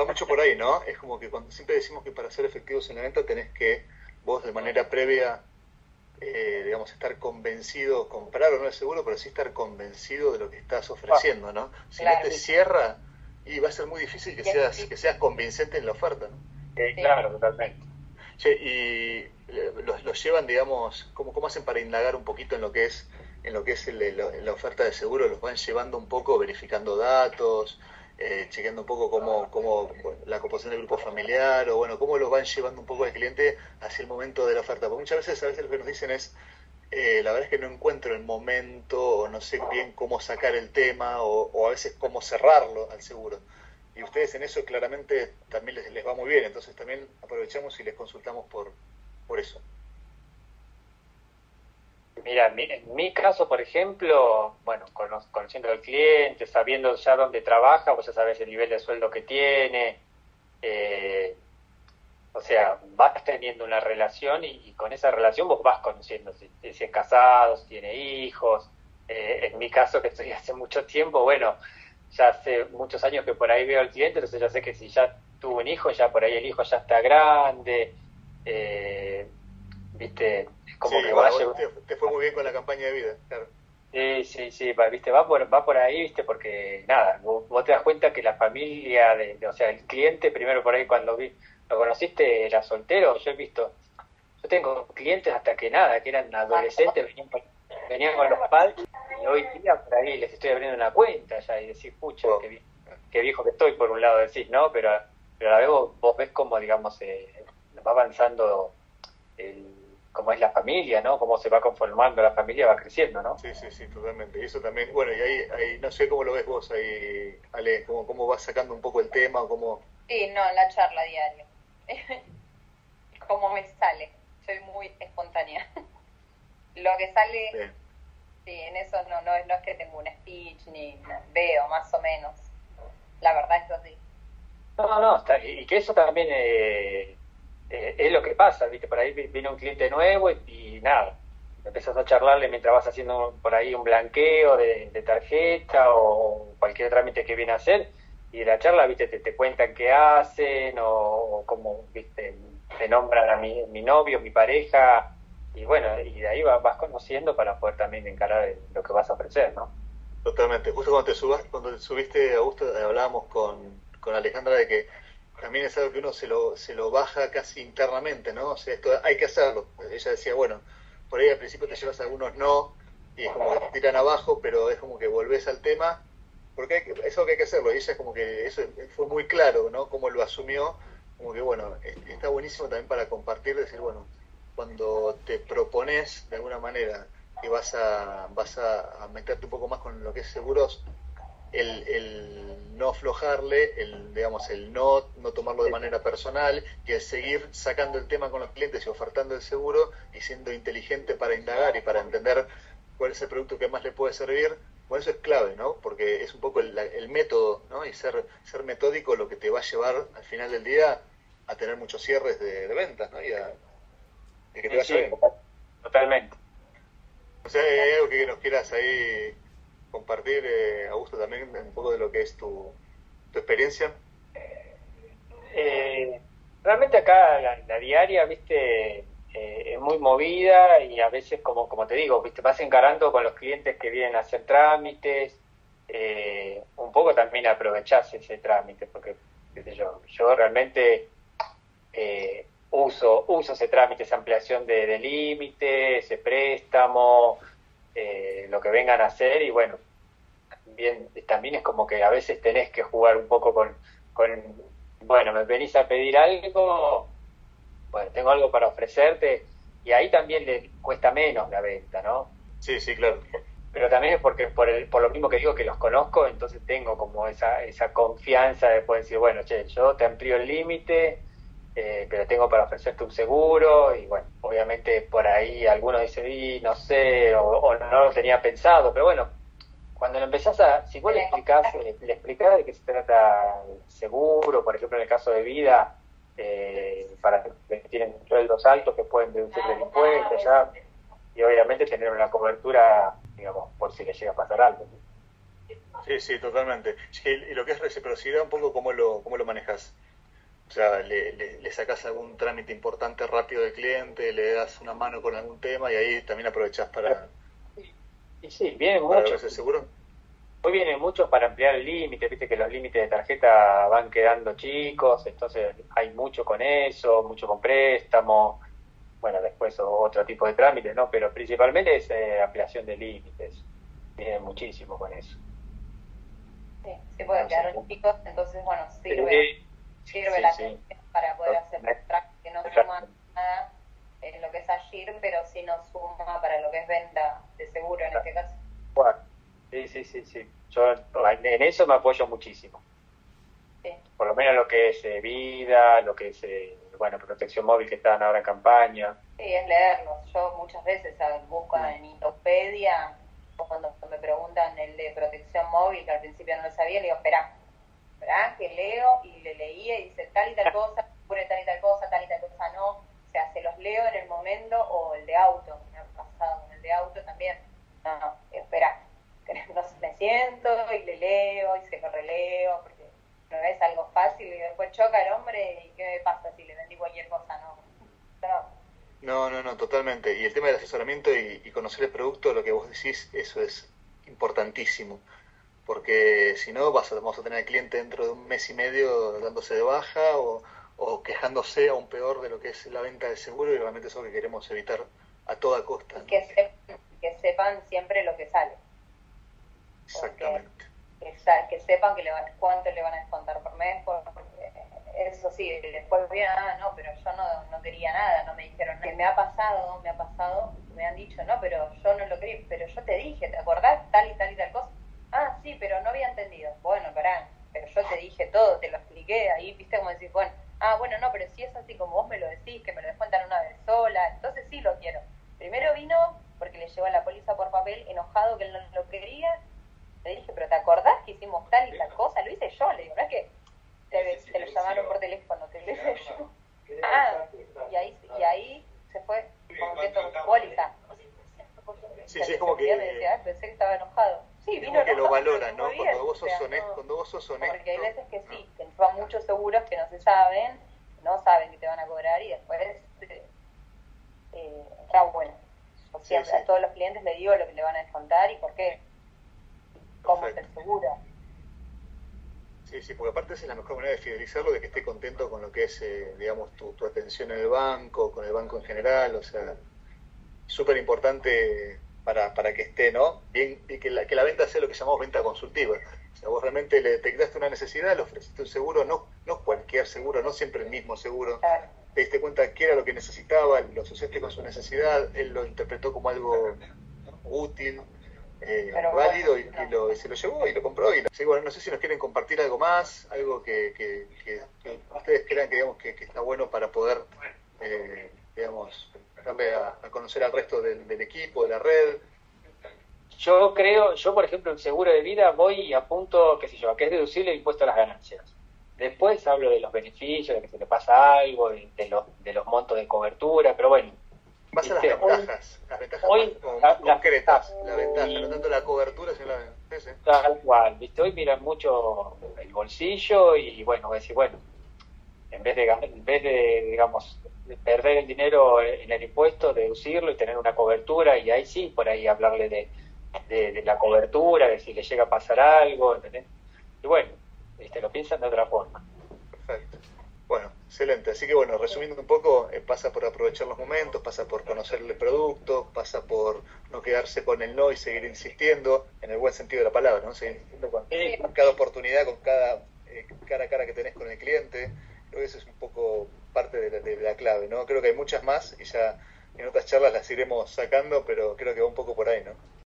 va mucho por ahí, ¿no? Es como que cuando siempre decimos que para ser efectivos en la venta tenés que vos de manera previa, eh, digamos, estar convencido, comprar o no es seguro, pero sí estar convencido de lo que estás ofreciendo, ¿no? Si no te cierra, y va a ser muy difícil que seas, que seas convincente en la oferta, ¿no? claro, totalmente. Che, y eh, los, llevan, digamos, ¿cómo, ¿cómo hacen para indagar un poquito en lo que es en lo que es la oferta de seguro? ¿Los van llevando un poco, verificando datos, eh, chequeando un poco cómo, cómo la composición del grupo familiar o bueno, cómo los van llevando un poco al cliente hacia el momento de la oferta? Porque muchas veces, a veces lo que nos dicen es, eh, la verdad es que no encuentro el momento o no sé bien cómo sacar el tema o, o a veces cómo cerrarlo al seguro y ustedes en eso claramente también les, les va muy bien, entonces también aprovechamos y les consultamos por, por eso. Mira, en mi caso, por ejemplo, bueno, conociendo al cliente, sabiendo ya dónde trabaja, vos ya sabes el nivel de sueldo que tiene, eh, o sea, vas teniendo una relación y, con esa relación vos vas conociendo si, es casado, si tiene hijos. Eh, en mi caso, que estoy hace mucho tiempo, bueno, ya hace muchos años que por ahí veo al cliente, entonces ya sé que si ya tuvo un hijo, ya por ahí el hijo ya está grande, eh, viste, como que va te, fue muy bien con la campaña de vida, claro. Sí, sí, sí, viste, va por, va por ahí, viste, porque nada, vos, te das cuenta que la familia, de, o sea, el cliente, primero por ahí cuando vi, lo conociste, era soltero, yo he visto, yo tengo clientes hasta que nada, que eran adolescentes, venían, venían con los padres hoy día por ahí les estoy abriendo una cuenta ya y decís, pucha, oh. qué, viejo que estoy, por un lado decís, ¿no? Pero, pero a la vez vos, ves cómo, digamos, eh, va avanzando el, cómo es la familia, ¿no? Cómo se va conformando la familia, va creciendo, ¿no? Sí, sí, sí, totalmente. Y eso también, bueno, y ahí, ahí no sé cómo lo ves vos ahí, Ale, cómo, cómo vas sacando un poco el tema o cómo... Sí, no, la charla diaria. cómo me sale. Soy muy espontánea. lo que sale Sí, en eso no, no, no es que tengo un speech ni veo más o menos. La verdad es que sí. No, no, está, y que eso también eh, eh, es lo que pasa, ¿viste? Por ahí viene un cliente nuevo y, nada, empezás a charlarle mientras vas haciendo por ahí un blanqueo de, tarjeta o cualquier trámite que viene a hacer y de la charla, ¿viste? Te, te cuentan qué hacen o, como, ¿viste? Te nombran a mi, mi novio, mi pareja, y bueno, y de ahí vas, conociendo para poder también encarar lo que vas a ofrecer, ¿no? Totalmente. Justo cuando te, subas, cuando te subiste, Augusto, hablábamos con, con Alejandra de que también es algo que uno se lo, se lo baja casi internamente, ¿no? O sea, esto hay que hacerlo. Ella decía, bueno, por ahí al principio te llevas algunos no, y es como que te tiran abajo, pero es como que volvés al tema, porque hay que, es algo que hay que hacerlo. Y ella es como que eso fue muy claro, ¿no? Cómo lo asumió, como que bueno, está buenísimo también para compartir, decir, bueno, cuando te propones de alguna manera que vas a, vas a, meterte un poco más con lo que es seguros, el, el, no aflojarle, el, digamos, el no, no tomarlo de manera personal, que es seguir sacando el tema con los clientes y ofertando el seguro y siendo inteligente para indagar y para entender cuál es el producto que más le puede servir, bueno, eso es clave, ¿no? Porque es un poco el, el método, ¿no? Y ser, ser metódico lo que te va a llevar al final del día a tener muchos cierres de, de ventas, ¿no? Y a, que te vaya bien. Totalmente. O sea, ¿hay algo que nos quieras ahí compartir, eh, Augusto, también un poco de lo que es tu, tu experiencia? Eh, realmente acá la, diaria, viste, eh, es muy movida y a veces, como, como te digo, viste, vas encarando con los clientes que vienen a hacer trámites, eh, un poco también aprovechás ese trámite, porque yo, yo realmente eh, uso, uso ese trámite, esa ampliación de, de límite, ese préstamo, eh, lo que vengan a hacer y bueno, bien, también es como que a veces tenés que jugar un poco con, con bueno, me venís a pedir algo, bueno, tengo algo para ofrecerte y ahí también le cuesta menos la venta, ¿no? Sí, sí, claro. Pero también es porque por, el, por lo mismo que digo que los conozco, entonces tengo como esa, esa confianza de poder decir, bueno, che, yo te amplío el límite, eh, pero tengo para ofrecerte un seguro y bueno, obviamente por ahí algunos dicen, no sé, o, no lo tenía pensado, pero bueno, cuando lo empezás a, si vos le explicás, le, explicás de qué se trata el seguro, por ejemplo en el caso de vida, eh, para que tienen sueldos altos que pueden deducir del impuesto ya, y obviamente tener una cobertura, digamos, por si les llega a pasar algo. Sí, sí, totalmente. Y lo que es reciprocidad, un poco, ¿cómo lo, cómo lo manejas? O sea, le, le, sacas algún trámite importante rápido del cliente, le das una mano con algún tema y ahí también aprovechas para... Y sí, vienen muchos. seguro? Hoy vienen muchos para ampliar el límite, viste que los límites de tarjeta van quedando chicos, entonces hay mucho con eso, mucho con préstamo, bueno, después otro tipo de trámites, ¿no? Pero principalmente es eh, ampliación de límites, vienen muchísimo con eso. Sí, sí pueden quedar chicos, entonces, bueno, sirve, sirve la para poder hacer que no suma nada en lo que es Agir, pero sí nos suma para lo que es venta de seguro en este caso. Bueno, sí, sí, sí, sí. Yo en eso me apoyo muchísimo. Sí. Por lo menos lo que es eh, vida, lo que es, eh, bueno, protección móvil que están ahora en campaña. Sí, es leerlos. Yo muchas veces busco en Wikipedia, cuando me preguntan el de protección móvil, que al principio no lo sabía, le digo, espera, espera, que leo, y leía y dice tal y tal cosa, pone tal y tal cosa, tal y tal cosa no. O sea, se los leo en el momento, o el de auto, me ha pasado, el de auto también. No, no, espera, me siento y le leo y se lo releo, porque no es algo fácil y después choca el hombre y qué pasa si le vendí cualquier cosa, no. No, no, no, totalmente. Y el tema del asesoramiento y, conocer el producto, lo que vos decís, eso es importantísimo. Porque si no, vas a, vamos a tener al cliente dentro de un mes y medio dándose de baja o, o quejándose aún peor de lo que es la venta de seguro y realmente eso que queremos evitar a toda costa. que, que sepan siempre lo que sale. Exactamente. Que, sepan que le van, cuánto le van a descontar por mes, porque eso sí, después bien, ah, no, pero yo no, no quería nada, no me dijeron nada. Que me ha pasado, me ha pasado, me han dicho, no, pero yo no lo quería, pero yo te dije, ¿te acordás? Tal y tal y tal cosa. Sí, pero no había entendido. Bueno, pará, pero yo te dije todo, te lo expliqué, ahí viste como decís, bueno, ah, bueno, no, pero si es así como vos me lo decís, que me lo descuentan una vez sola, entonces sí lo quiero. Primero vino porque le llevó la póliza por papel enojado que él no lo quería le dije, pero ¿te acordás que hicimos tal y tal cosa? Lo hice yo, le digo, no es que te, lo llamaron por teléfono, te lo hice yo. Ah, y ahí, y ahí se fue contento con póliza. Sí, sí, es como que... decía, pensé que estaba enojado. Sí, vino que lo valoran, ¿no? Cuando vos sos honesto, cuando vos sos honesto. Porque hay veces que sí, que van muchos seguros que no se saben, no saben que te van a cobrar y después eh, eh está bueno. O sea, a todos los clientes le digo lo que le van a descontar y por qué cómo estar segura. Sí, sí, porque aparte esa es la mejor manera de fidelizarlo, de que esté contento con lo que es, eh, digamos, tu, tu, atención en el banco, con el banco en general, o sea, súper importante para, para que esté, ¿no? Bien, y que la, que la venta sea lo que llamamos venta consultiva. O sea, vos realmente le detectaste una necesidad, le ofreciste un seguro, no, no cualquier seguro, no siempre el mismo seguro. Te diste cuenta que era lo que necesitaba, lo asociaste con su necesidad, él lo interpretó como algo útil, eh, válido y, lo, se lo llevó y lo compró. Y sí, bueno, no sé si nos quieren compartir algo más, algo que, que, ustedes crean que, digamos, que, está bueno para poder, eh, digamos, a, a, conocer al resto del, equipo, de la red. Yo creo, yo por ejemplo, en seguro de vida voy y apunto, qué sé yo, que es deducible el impuesto a las ganancias. Después hablo de los beneficios, de que se le pasa algo, de, de los, de los montos de cobertura, pero bueno, Vas a las ventajas, las ventajas hoy, concretas, la, ventaja, no tanto la cobertura, sino la ventaja. Tal cual, ¿viste? Hoy miran mucho el bolsillo y bueno, voy a decir, bueno, en vez de, en vez de digamos, perder el dinero en el impuesto, deducirlo y tener una cobertura y ahí sí, por ahí hablarle de, de, la cobertura, de si le llega a pasar algo, ¿entendés? Y bueno, este, lo piensan de otra forma. Perfecto. Bueno, excelente. Así que bueno, resumiendo un poco, eh, pasa por aprovechar los momentos, pasa por conocer el producto, pasa por no quedarse con el no y seguir insistiendo, en el buen sentido de la palabra, ¿no? Seguir insistiendo con, cada oportunidad, con cada eh, cara a cara que tenés con el cliente. Creo que eso es un poco parte de la, clave, ¿no? Creo que hay muchas más y ya en otras charlas las iremos sacando, pero creo que va un poco por ahí, ¿no?